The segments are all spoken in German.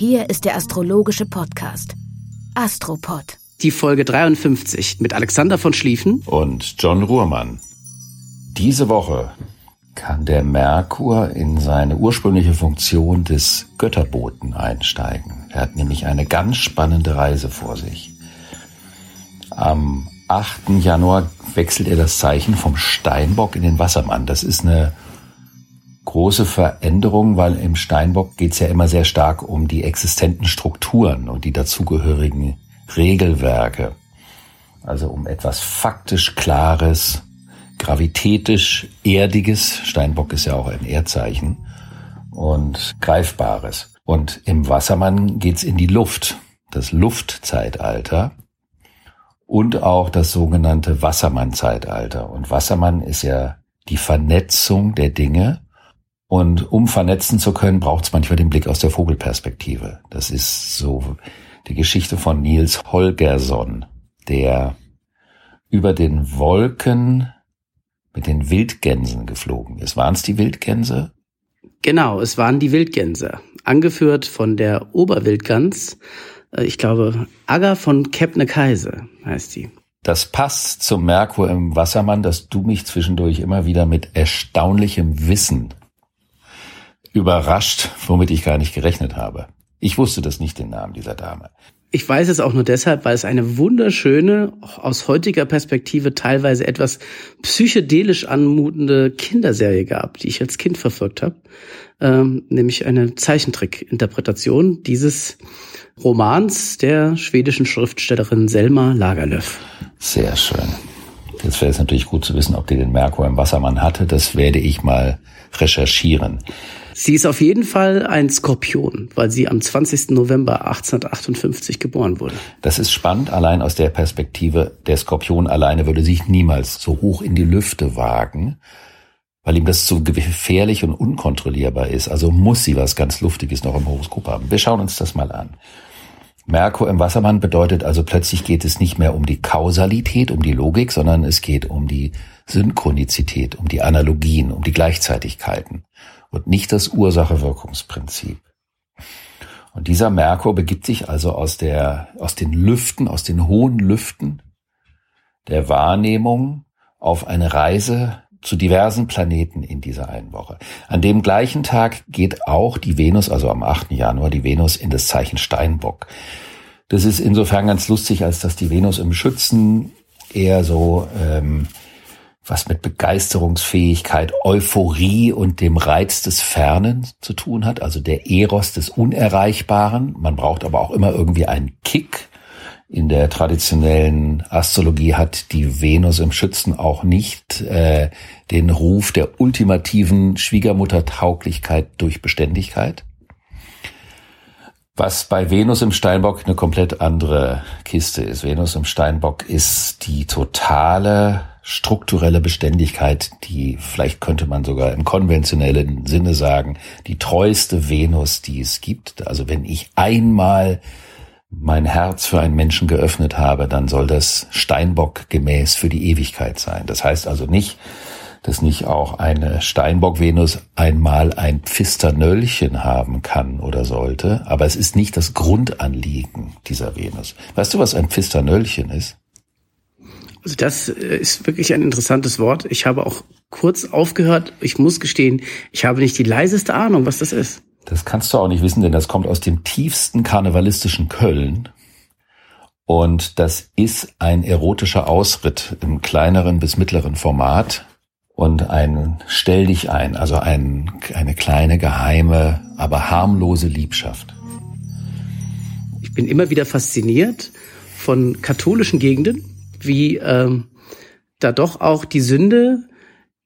Hier ist der astrologische Podcast. Astropod. Die Folge 53 mit Alexander von Schlieffen und John Ruhrmann. Diese Woche kann der Merkur in seine ursprüngliche Funktion des Götterboten einsteigen. Er hat nämlich eine ganz spannende Reise vor sich. Am 8. Januar wechselt er das Zeichen vom Steinbock in den Wassermann. Das ist eine große Veränderung, weil im Steinbock geht es ja immer sehr stark um die existenten Strukturen und die dazugehörigen Regelwerke. Also um etwas faktisch Klares, gravitätisch Erdiges. Steinbock ist ja auch ein Erdzeichen und Greifbares. Und im Wassermann geht's in die Luft, das Luftzeitalter und auch das sogenannte Wassermann-Zeitalter. Und Wassermann ist ja die Vernetzung der Dinge und um vernetzen zu können, braucht es manchmal den Blick aus der Vogelperspektive. Das ist so die Geschichte von Nils Holgersson, der über den Wolken mit den Wildgänsen geflogen ist. Waren es die Wildgänse? Genau, es waren die Wildgänse. Angeführt von der Oberwildgans, äh, ich glaube, Agger von Kebnekaise heißt die. Das passt zum Merkur im Wassermann, dass du mich zwischendurch immer wieder mit erstaunlichem Wissen überrascht, womit ich gar nicht gerechnet habe. Ich wusste das nicht, den Namen dieser Dame. Ich weiß es auch nur deshalb, weil es eine wunderschöne, aus heutiger Perspektive teilweise etwas psychedelisch anmutende Kinderserie gab, die ich als Kind verfolgt habe, ähm, nämlich eine Zeichentrick-Interpretation dieses Romans der schwedischen Schriftstellerin Selma Lagerlöf. Sehr schön. Jetzt wäre es natürlich gut zu wissen, ob die den Merkur im Wassermann hatte. Das werde ich mal recherchieren. Sie ist auf jeden Fall ein Skorpion, weil sie am 20. November 1858 geboren wurde. Das ist spannend, allein aus der Perspektive, der Skorpion alleine würde sich niemals so hoch in die Lüfte wagen, weil ihm das zu gefährlich und unkontrollierbar ist. Also muss sie was ganz Luftiges noch im Horoskop haben. Wir schauen uns das mal an. Merkur im Wassermann bedeutet also plötzlich geht es nicht mehr um die Kausalität, um die Logik, sondern es geht um die Synchronizität, um die Analogien, um die Gleichzeitigkeiten und nicht das Ursache-Wirkungsprinzip. Und dieser Merkur begibt sich also aus der, aus den Lüften, aus den hohen Lüften der Wahrnehmung auf eine Reise zu diversen Planeten in dieser einen Woche. An dem gleichen Tag geht auch die Venus, also am 8. Januar, die Venus in das Zeichen Steinbock. Das ist insofern ganz lustig, als dass die Venus im Schützen eher so ähm, was mit Begeisterungsfähigkeit, Euphorie und dem Reiz des Fernen zu tun hat, also der Eros des Unerreichbaren. Man braucht aber auch immer irgendwie einen Kick. In der traditionellen Astrologie hat die Venus im Schützen auch nicht äh, den Ruf der ultimativen Schwiegermuttertauglichkeit durch Beständigkeit. Was bei Venus im Steinbock eine komplett andere Kiste ist. Venus im Steinbock ist die totale strukturelle Beständigkeit, die vielleicht könnte man sogar im konventionellen Sinne sagen, die treueste Venus, die es gibt. Also wenn ich einmal mein Herz für einen Menschen geöffnet habe, dann soll das Steinbock gemäß für die Ewigkeit sein. Das heißt also nicht, dass nicht auch eine Steinbock-Venus einmal ein Pfisternöllchen haben kann oder sollte, aber es ist nicht das Grundanliegen dieser Venus. Weißt du, was ein Pfisternöllchen ist? Also das äh, ist wirklich ein interessantes Wort. Ich habe auch kurz aufgehört. Ich muss gestehen, ich habe nicht die leiseste Ahnung, was das ist. Das kannst du auch nicht wissen, denn das kommt aus dem tiefsten karnevalistischen Köln. Und das ist ein erotischer Ausritt im kleineren bis mittleren Format und ein Stell dich ein, also ein, eine kleine, geheime, aber harmlose Liebschaft. Ich bin immer wieder fasziniert von katholischen Gegenden, wie ähm, da doch auch die Sünde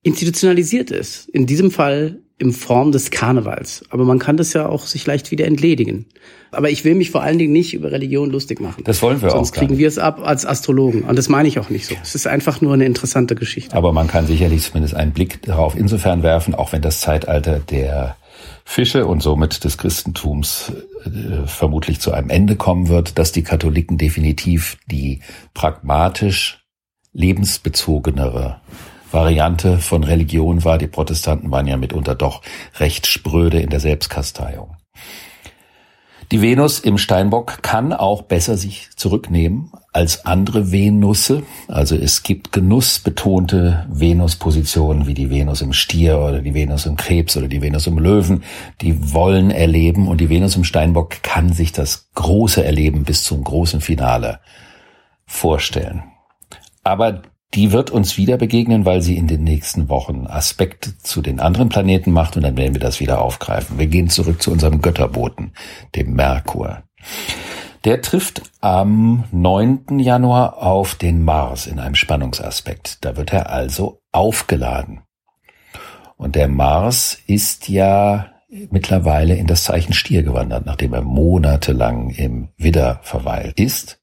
institutionalisiert ist. In diesem Fall in Form des Karnevals. Aber man kann das ja auch sich leicht wieder entledigen. Aber ich will mich vor allen Dingen nicht über Religion lustig machen. Das wollen wir Sonst auch. kriegen wir es ab als Astrologen. Und das meine ich auch nicht so. Es ist einfach nur eine interessante Geschichte. Aber man kann sicherlich zumindest einen Blick darauf insofern werfen, auch wenn das Zeitalter der Fische und somit des Christentums äh, vermutlich zu einem Ende kommen wird, dass die Katholiken definitiv die pragmatisch lebensbezogenere Variante von Religion war. Die Protestanten waren ja mitunter doch recht spröde in der Selbstkasteiung. Die Venus im Steinbock kann auch besser sich zurücknehmen als andere Venusse. Also es gibt genussbetonte Venuspositionen wie die Venus im Stier oder die Venus im Krebs oder die Venus im Löwen. Die wollen erleben und die Venus im Steinbock kann sich das große Erleben bis zum großen Finale vorstellen. Aber die wird uns wieder begegnen, weil sie in den nächsten Wochen Aspekte zu den anderen Planeten macht und dann werden wir das wieder aufgreifen. Wir gehen zurück zu unserem Götterboten, dem Merkur. Der trifft am 9. Januar auf den Mars in einem Spannungsaspekt. Da wird er also aufgeladen. Und der Mars ist ja mittlerweile in das Zeichen Stier gewandert, nachdem er monatelang im Widder verweilt ist.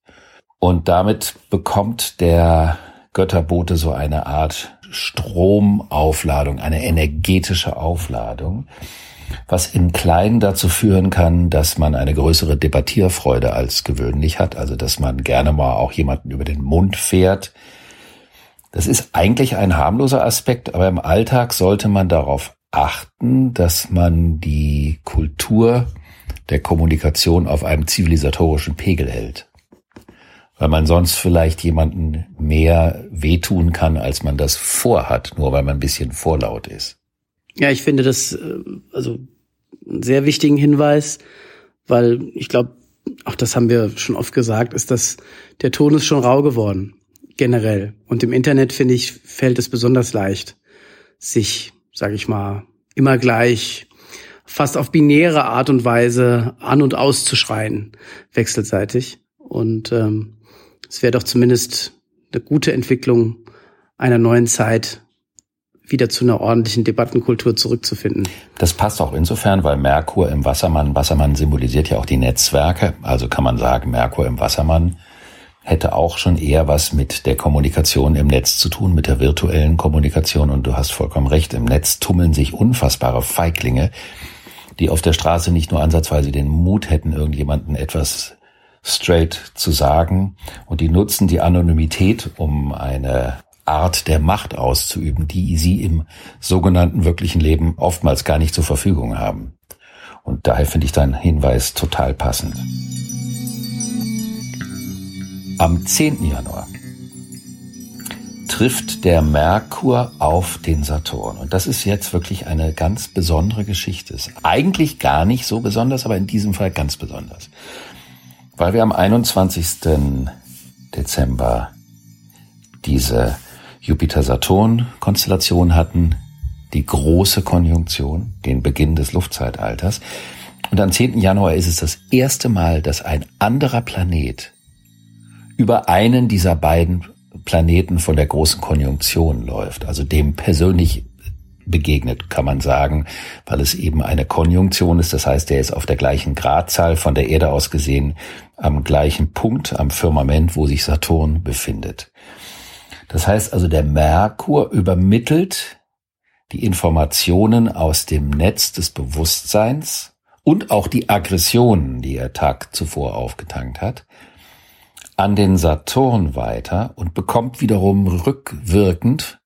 Und damit bekommt der Götterbote so eine Art Stromaufladung, eine energetische Aufladung, was im Kleinen dazu führen kann, dass man eine größere Debattierfreude als gewöhnlich hat, also dass man gerne mal auch jemanden über den Mund fährt. Das ist eigentlich ein harmloser Aspekt, aber im Alltag sollte man darauf achten, dass man die Kultur der Kommunikation auf einem zivilisatorischen Pegel hält weil man sonst vielleicht jemanden mehr wehtun kann, als man das vorhat, nur weil man ein bisschen vorlaut ist. Ja, ich finde das äh, also einen sehr wichtigen Hinweis, weil ich glaube, auch das haben wir schon oft gesagt, ist, dass der Ton ist schon rau geworden, generell. Und im Internet, finde ich, fällt es besonders leicht, sich, sage ich mal, immer gleich fast auf binäre Art und Weise an und auszuschreien, wechselseitig. Und ähm, es wäre doch zumindest eine gute Entwicklung einer neuen Zeit, wieder zu einer ordentlichen Debattenkultur zurückzufinden. Das passt auch insofern, weil Merkur im Wassermann, Wassermann symbolisiert ja auch die Netzwerke, also kann man sagen, Merkur im Wassermann hätte auch schon eher was mit der Kommunikation im Netz zu tun, mit der virtuellen Kommunikation. Und du hast vollkommen recht, im Netz tummeln sich unfassbare Feiglinge, die auf der Straße nicht nur ansatzweise den Mut hätten, irgendjemanden etwas straight zu sagen. Und die nutzen die Anonymität, um eine Art der Macht auszuüben, die sie im sogenannten wirklichen Leben oftmals gar nicht zur Verfügung haben. Und daher finde ich deinen Hinweis total passend. Am 10. Januar trifft der Merkur auf den Saturn. Und das ist jetzt wirklich eine ganz besondere Geschichte. Ist eigentlich gar nicht so besonders, aber in diesem Fall ganz besonders weil wir am 21. Dezember diese Jupiter-Saturn-Konstellation hatten, die große Konjunktion, den Beginn des Luftzeitalters. Und am 10. Januar ist es das erste Mal, dass ein anderer Planet über einen dieser beiden Planeten von der großen Konjunktion läuft, also dem persönlich begegnet, kann man sagen, weil es eben eine Konjunktion ist. Das heißt, er ist auf der gleichen Gradzahl von der Erde aus gesehen am gleichen Punkt am Firmament, wo sich Saturn befindet. Das heißt also, der Merkur übermittelt die Informationen aus dem Netz des Bewusstseins und auch die Aggressionen, die er Tag zuvor aufgetankt hat, an den Saturn weiter und bekommt wiederum rückwirkend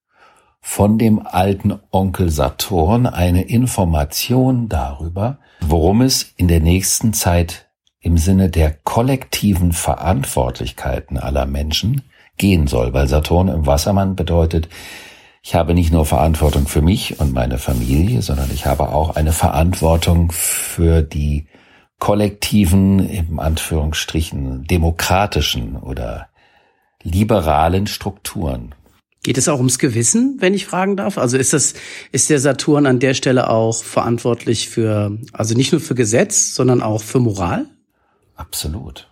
von dem alten Onkel Saturn eine Information darüber, worum es in der nächsten Zeit im Sinne der kollektiven Verantwortlichkeiten aller Menschen gehen soll, weil Saturn im Wassermann bedeutet, ich habe nicht nur Verantwortung für mich und meine Familie, sondern ich habe auch eine Verantwortung für die kollektiven, im Anführungsstrichen, demokratischen oder liberalen Strukturen. Geht es auch ums Gewissen, wenn ich fragen darf? Also ist das, ist der Saturn an der Stelle auch verantwortlich für, also nicht nur für Gesetz, sondern auch für Moral? Absolut.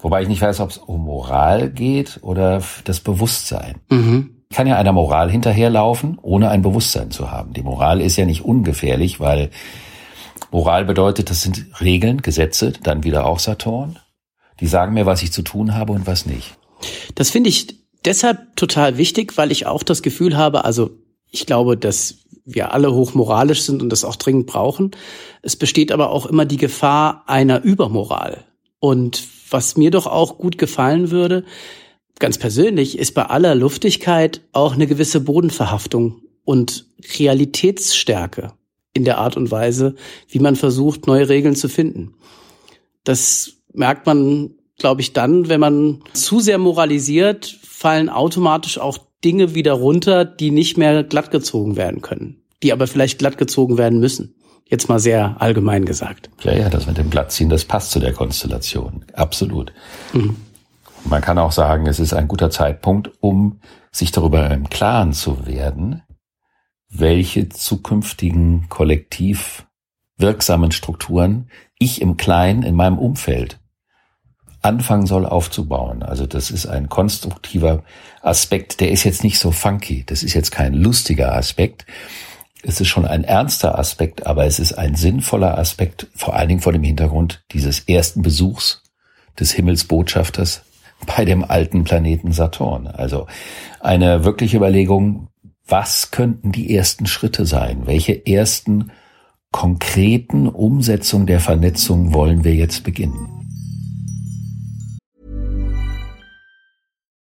Wobei ich nicht weiß, ob es um Moral geht oder das Bewusstsein. Mhm. kann ja einer Moral hinterherlaufen, ohne ein Bewusstsein zu haben. Die Moral ist ja nicht ungefährlich, weil Moral bedeutet, das sind Regeln, Gesetze, dann wieder auch Saturn. Die sagen mir, was ich zu tun habe und was nicht. Das finde ich deshalb total wichtig, weil ich auch das Gefühl habe, also ich glaube, dass wir alle hochmoralisch sind und das auch dringend brauchen. Es besteht aber auch immer die Gefahr einer Übermoral. Und was mir doch auch gut gefallen würde, ganz persönlich, ist bei aller Luftigkeit auch eine gewisse Bodenverhaftung und Realitätsstärke in der Art und Weise, wie man versucht, neue Regeln zu finden. Das merkt man, glaube ich, dann, wenn man zu sehr moralisiert, fallen automatisch auch Dinge wieder runter, die nicht mehr glattgezogen werden können, die aber vielleicht glattgezogen werden müssen. Jetzt mal sehr allgemein gesagt. Ja, ja, das mit dem Glattziehen, das passt zu der Konstellation. Absolut. Mhm. Man kann auch sagen, es ist ein guter Zeitpunkt, um sich darüber im Klaren zu werden, welche zukünftigen kollektiv wirksamen Strukturen ich im Kleinen in meinem Umfeld anfangen soll aufzubauen. Also das ist ein konstruktiver Aspekt, der ist jetzt nicht so funky, das ist jetzt kein lustiger Aspekt, es ist schon ein ernster Aspekt, aber es ist ein sinnvoller Aspekt, vor allen Dingen vor dem Hintergrund dieses ersten Besuchs des Himmelsbotschafters bei dem alten Planeten Saturn. Also eine wirkliche Überlegung, was könnten die ersten Schritte sein? Welche ersten konkreten Umsetzungen der Vernetzung wollen wir jetzt beginnen?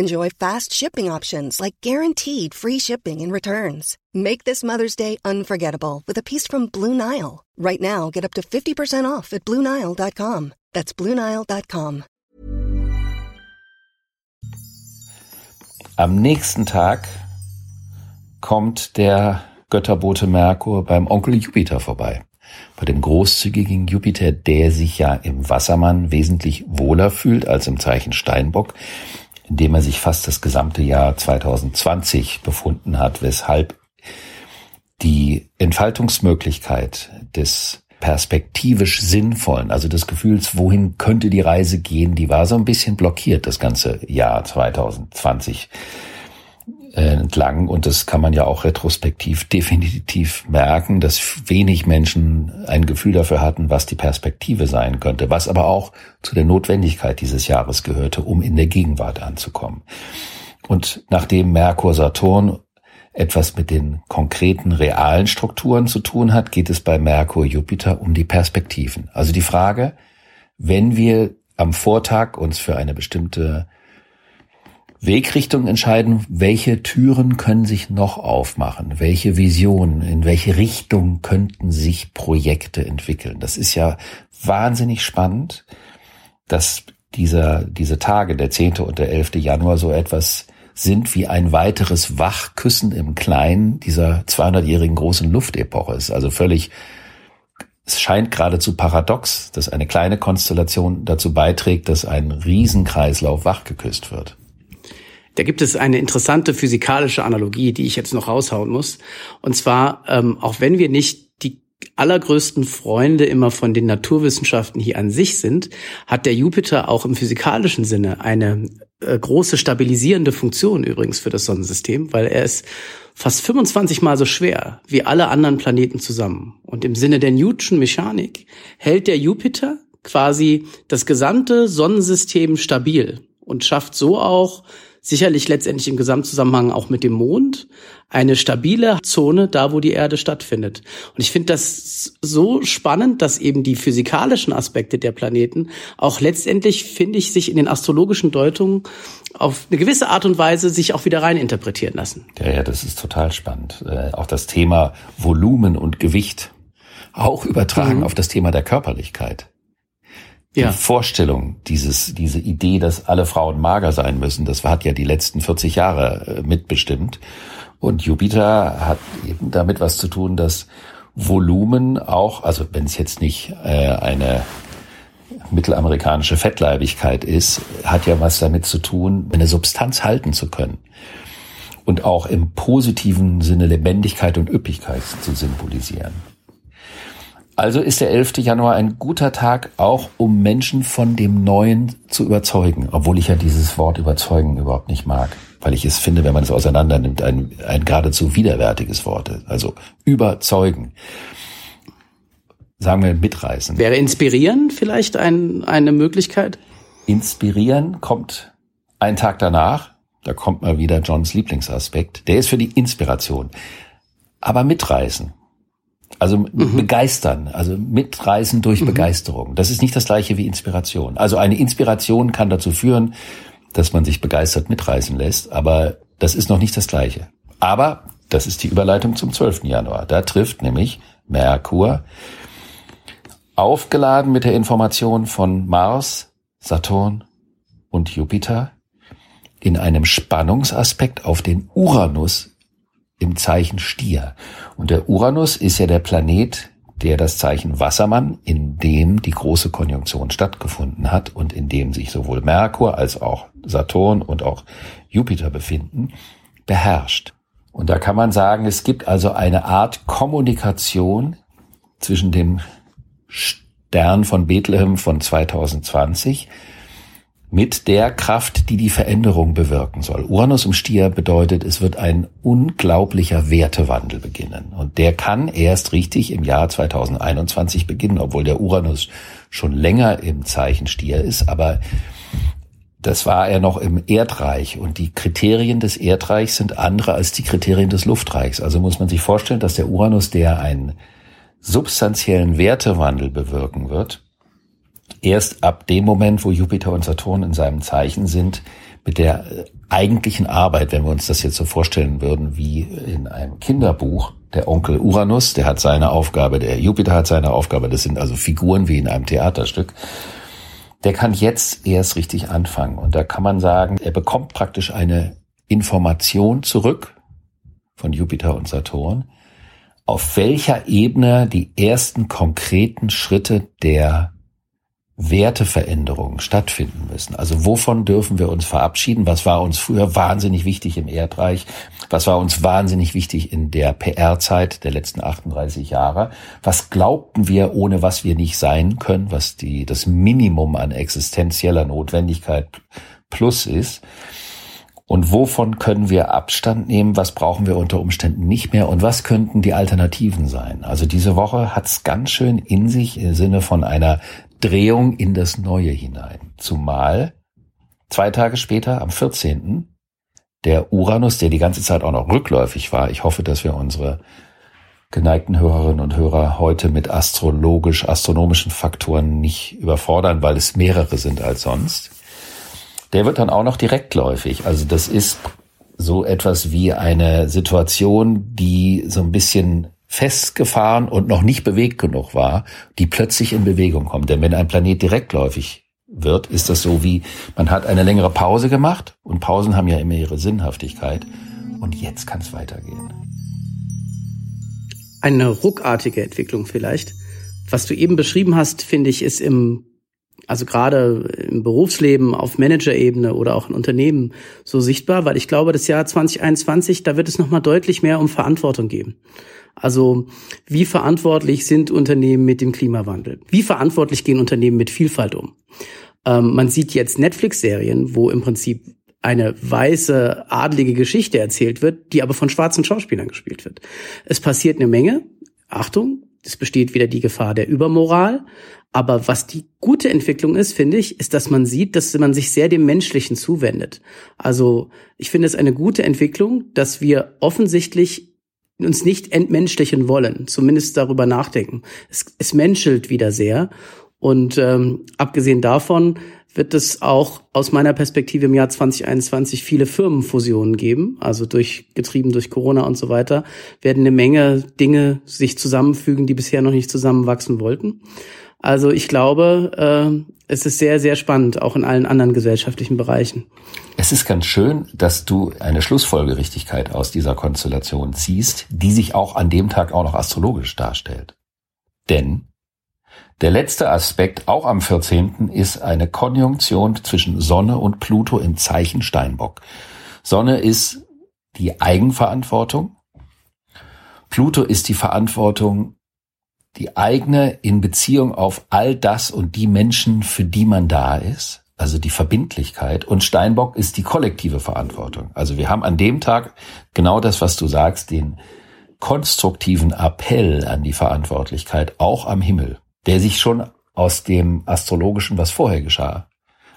Enjoy fast shipping options like guaranteed free shipping and returns. Make this Mother's Day unforgettable with a piece from Blue Nile. Right now, get up to 50% off at BlueNile.com. That's BlueNile.com. Am nächsten Tag kommt der Götterbote Merkur beim Onkel Jupiter vorbei. Bei dem großzügigen Jupiter, der sich ja im Wassermann wesentlich wohler fühlt als im Zeichen Steinbock, in dem er sich fast das gesamte Jahr 2020 befunden hat, weshalb die Entfaltungsmöglichkeit des perspektivisch sinnvollen, also des Gefühls, wohin könnte die Reise gehen, die war so ein bisschen blockiert das ganze Jahr 2020 äh, entlang. Und das kann man ja auch retrospektiv definitiv merken, dass wenig Menschen ein Gefühl dafür hatten, was die Perspektive sein könnte, was aber auch zu der Notwendigkeit dieses Jahres gehörte, um in der Gegenwart anzukommen. Und nachdem Merkur Saturn etwas mit den konkreten realen Strukturen zu tun hat, geht es bei Merkur Jupiter um die Perspektiven. Also die Frage, wenn wir am Vortag uns für eine bestimmte Wegrichtung entscheiden, welche Türen können sich noch aufmachen, welche Visionen, in welche Richtung könnten sich Projekte entwickeln. Das ist ja wahnsinnig spannend, dass dieser, diese Tage, der 10. und der 11. Januar so etwas sind wie ein weiteres Wachküssen im Kleinen dieser 200-jährigen großen Luftepoche. Es ist also völlig, es scheint geradezu paradox, dass eine kleine Konstellation dazu beiträgt, dass ein Riesenkreislauf wachgeküsst wird. Da gibt es eine interessante physikalische Analogie, die ich jetzt noch raushauen muss. Und zwar, ähm, auch wenn wir nicht allergrößten Freunde immer von den Naturwissenschaften hier an sich sind, hat der Jupiter auch im physikalischen Sinne eine äh, große stabilisierende Funktion übrigens für das Sonnensystem, weil er ist fast 25 mal so schwer wie alle anderen Planeten zusammen. Und im Sinne der Newton'schen Mechanik hält der Jupiter quasi das gesamte Sonnensystem stabil und schafft so auch sicherlich letztendlich im Gesamtzusammenhang auch mit dem Mond eine stabile Zone da, wo die Erde stattfindet. Und ich finde das so spannend, dass eben die physikalischen Aspekte der Planeten auch letztendlich, finde ich, sich in den astrologischen Deutungen auf eine gewisse Art und Weise sich auch wieder rein interpretieren lassen. Ja, ja, das ist total spannend. Äh, auch das Thema Volumen und Gewicht auch übertragen mhm. auf das Thema der Körperlichkeit die ja. Vorstellung, dieses, diese Idee, dass alle Frauen mager sein müssen, das hat ja die letzten 40 Jahre äh, mitbestimmt. Und Jupiter hat eben damit was zu tun, dass Volumen auch, also wenn es jetzt nicht äh, eine mittelamerikanische Fettleibigkeit ist, hat ja was damit zu tun, eine Substanz halten zu können. Und auch im positiven Sinne Lebendigkeit und Üppigkeit zu symbolisieren. Also ist der 11. Januar ein guter Tag, auch um Menschen von dem Neuen zu überzeugen, obwohl ich ja dieses Wort überzeugen überhaupt nicht mag, weil ich es finde, wenn man es auseinander nimmt, ein, ein geradezu widerwärtiges Wort. Also überzeugen sagen wir, mitreißen. Wäre inspirieren vielleicht ein, eine Möglichkeit? Inspirieren kommt einen Tag danach. Da kommt mal wieder Johns Lieblingsaspekt. Der ist für die Inspiration. Aber mitreißen. Also mhm. begeistern, also mitreißen durch mhm. Begeisterung. Das ist nicht das gleiche wie Inspiration. Also eine Inspiration kann dazu führen, dass man sich begeistert mitreißen lässt, aber das ist noch nicht das gleiche. Aber das ist die Überleitung zum 12. Januar. Da trifft nämlich Merkur aufgeladen mit der Information von Mars, Saturn und Jupiter in einem Spannungsaspekt auf den Uranus im Zeichen Stier. Und der Uranus ist ja der Planet, der das Zeichen Wassermann, in dem die große Konjunktion stattgefunden hat und in dem sich sowohl Merkur als auch Saturn und auch Jupiter befinden, beherrscht. Und da kann man sagen, es gibt also eine Art Kommunikation zwischen dem Stern von Bethlehem von 2020 mit der Kraft, die die Veränderung bewirken soll. Uranus im Stier bedeutet, es wird ein unglaublicher Wertewandel beginnen. Und der kann erst richtig im Jahr 2021 beginnen, obwohl der Uranus schon länger im Zeichen Stier ist. Aber das war er noch im Erdreich. Und die Kriterien des Erdreichs sind andere als die Kriterien des Luftreichs. Also muss man sich vorstellen, dass der Uranus, der ein substanziellen Wertewandel bewirken wird, erst ab dem Moment, wo Jupiter und Saturn in seinem Zeichen sind, mit der äh, eigentlichen Arbeit, wenn wir uns das jetzt so vorstellen würden, wie in einem Kinderbuch, der Onkel Uranus, der hat seine Aufgabe, der Jupiter hat seine Aufgabe, das sind also Figuren wie in einem Theaterstück, der kann jetzt erst richtig anfangen. Und da kann man sagen, er bekommt praktisch eine Information zurück von Jupiter und Saturn, auf welcher Ebene die ersten konkreten Schritte der Werteveränderungen stattfinden müssen. Also wovon dürfen wir uns verabschieden? Was war uns früher wahnsinnig wichtig im Erdreich? Was war uns wahnsinnig wichtig in der PR-Zeit der letzten 38 Jahre? Was glaubten wir, ohne was wir nicht sein können, was die, das Minimum an existenzieller Notwendigkeit plus ist? Und wovon können wir Abstand nehmen? Was brauchen wir unter Umständen nicht mehr? Und was könnten die Alternativen sein? Also diese Woche hat's ganz schön in sich im Sinne von einer Drehung in das Neue hinein. Zumal zwei Tage später, am 14., der Uranus, der die ganze Zeit auch noch rückläufig war, ich hoffe, dass wir unsere geneigten Hörerinnen und Hörer heute mit astrologisch, astronomischen Faktoren nicht überfordern, weil es mehrere sind als sonst der wird dann auch noch direktläufig. Also das ist so etwas wie eine Situation, die so ein bisschen festgefahren und noch nicht bewegt genug war, die plötzlich in Bewegung kommt. Denn wenn ein Planet direktläufig wird, ist das so wie, man hat eine längere Pause gemacht und Pausen haben ja immer ihre Sinnhaftigkeit und jetzt kann es weitergehen. Eine ruckartige Entwicklung vielleicht. Was du eben beschrieben hast, finde ich, ist im also gerade im Berufsleben auf Managerebene oder auch in Unternehmen so sichtbar, weil ich glaube, das Jahr 2021, da wird es nochmal deutlich mehr um Verantwortung geben. Also wie verantwortlich sind Unternehmen mit dem Klimawandel? Wie verantwortlich gehen Unternehmen mit Vielfalt um? Ähm, man sieht jetzt Netflix-Serien, wo im Prinzip eine weiße, adlige Geschichte erzählt wird, die aber von schwarzen Schauspielern gespielt wird. Es passiert eine Menge. Achtung, es besteht wieder die Gefahr der Übermoral, aber was die gute Entwicklung ist, finde ich, ist, dass man sieht, dass man sich sehr dem Menschlichen zuwendet. Also ich finde es eine gute Entwicklung, dass wir offensichtlich uns nicht entmenschlichen wollen, zumindest darüber nachdenken. Es, es menschelt wieder sehr. Und ähm, abgesehen davon wird es auch aus meiner Perspektive im Jahr 2021 viele Firmenfusionen geben, also durch getrieben durch Corona und so weiter, werden eine Menge Dinge sich zusammenfügen, die bisher noch nicht zusammenwachsen wollten. Also ich glaube, äh, es ist sehr, sehr spannend, auch in allen anderen gesellschaftlichen Bereichen. Es ist ganz schön, dass du eine Schlussfolgerichtigkeit aus dieser Konstellation ziehst, die sich auch an dem Tag auch noch astrologisch darstellt. Denn Der letzte Aspekt, auch am 14., ist eine Konjunktion zwischen Sonne und Pluto im Zeichen Steinbock. Sonne ist die Eigenverantwortung. Pluto ist die Verantwortung, die eigene in Beziehung auf all das und die Menschen, für die man da ist. Also die Verbindlichkeit. Und Steinbock ist die kollektive Verantwortung. Also wir haben an dem Tag genau das, was du sagst, den konstruktiven Appell an die Verantwortlichkeit, auch am Himmel, der sich schon aus dem Astrologischen, was vorher geschah,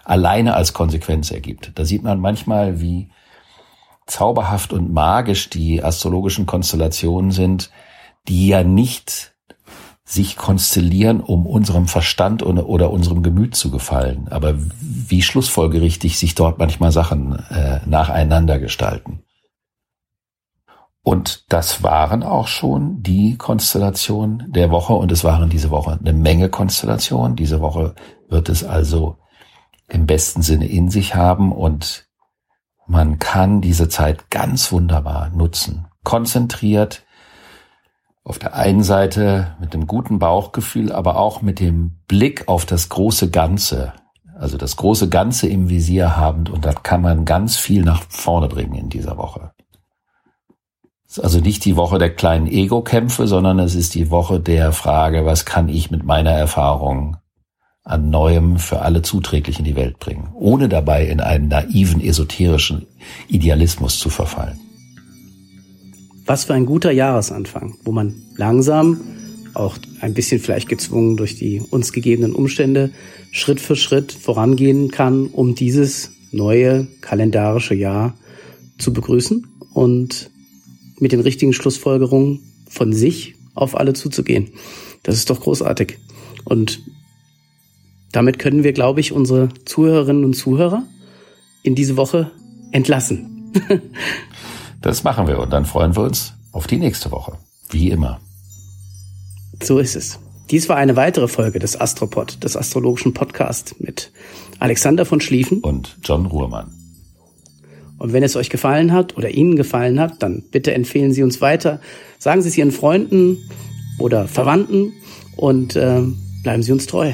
alleine als Konsequenz ergibt. Da sieht man manchmal, wie zauberhaft und magisch die astrologischen Konstellationen sind, die ja nicht sich konstellieren, um unserem Verstand oder, unserem Gemüt zu gefallen, aber wie schlussfolgerichtig sich dort manchmal Sachen äh, nacheinander gestalten. Und das waren auch schon die Konstellationen der Woche und es waren diese Woche eine Menge Konstellationen. Diese Woche wird es also im besten Sinne in sich haben und man kann diese Zeit ganz wunderbar nutzen. Konzentriert, auf der einen Seite mit dem guten Bauchgefühl, aber auch mit dem Blick auf das große Ganze, also das große Ganze im Visier habend und da kann man ganz viel nach vorne bringen in dieser Woche. Es ist also nicht die Woche der kleinen Ego-Kämpfe, sondern es ist die Woche der Frage, was kann ich mit meiner Erfahrung an Neuem für alle zuträglich in die Welt bringen, ohne dabei in einen naiven, esoterischen Idealismus zu verfallen. Was für ein guter Jahresanfang, wo man langsam, auch ein bisschen vielleicht gezwungen durch die uns gegebenen Umstände, Schritt für Schritt vorangehen kann, um dieses neue kalendarische Jahr zu begrüßen und mit den richtigen Schlussfolgerungen von sich auf alle zuzugehen. Das ist doch großartig. Und damit können wir, glaube ich, unsere Zuhörerinnen und Zuhörer in diese Woche entlassen. das machen wir und dann freuen wir uns auf die nächste Woche. Wie immer. So ist es. Dies war eine weitere Folge des Astropod, des astrologischen Podcasts mit Alexander von Schlieffen und John Ruhrmann. Und wenn es euch gefallen hat oder Ihnen gefallen hat, dann bitte empfehlen Sie uns weiter. Sagen Sie es Ihren Freunden oder Verwandten und äh, bleiben Sie uns treu.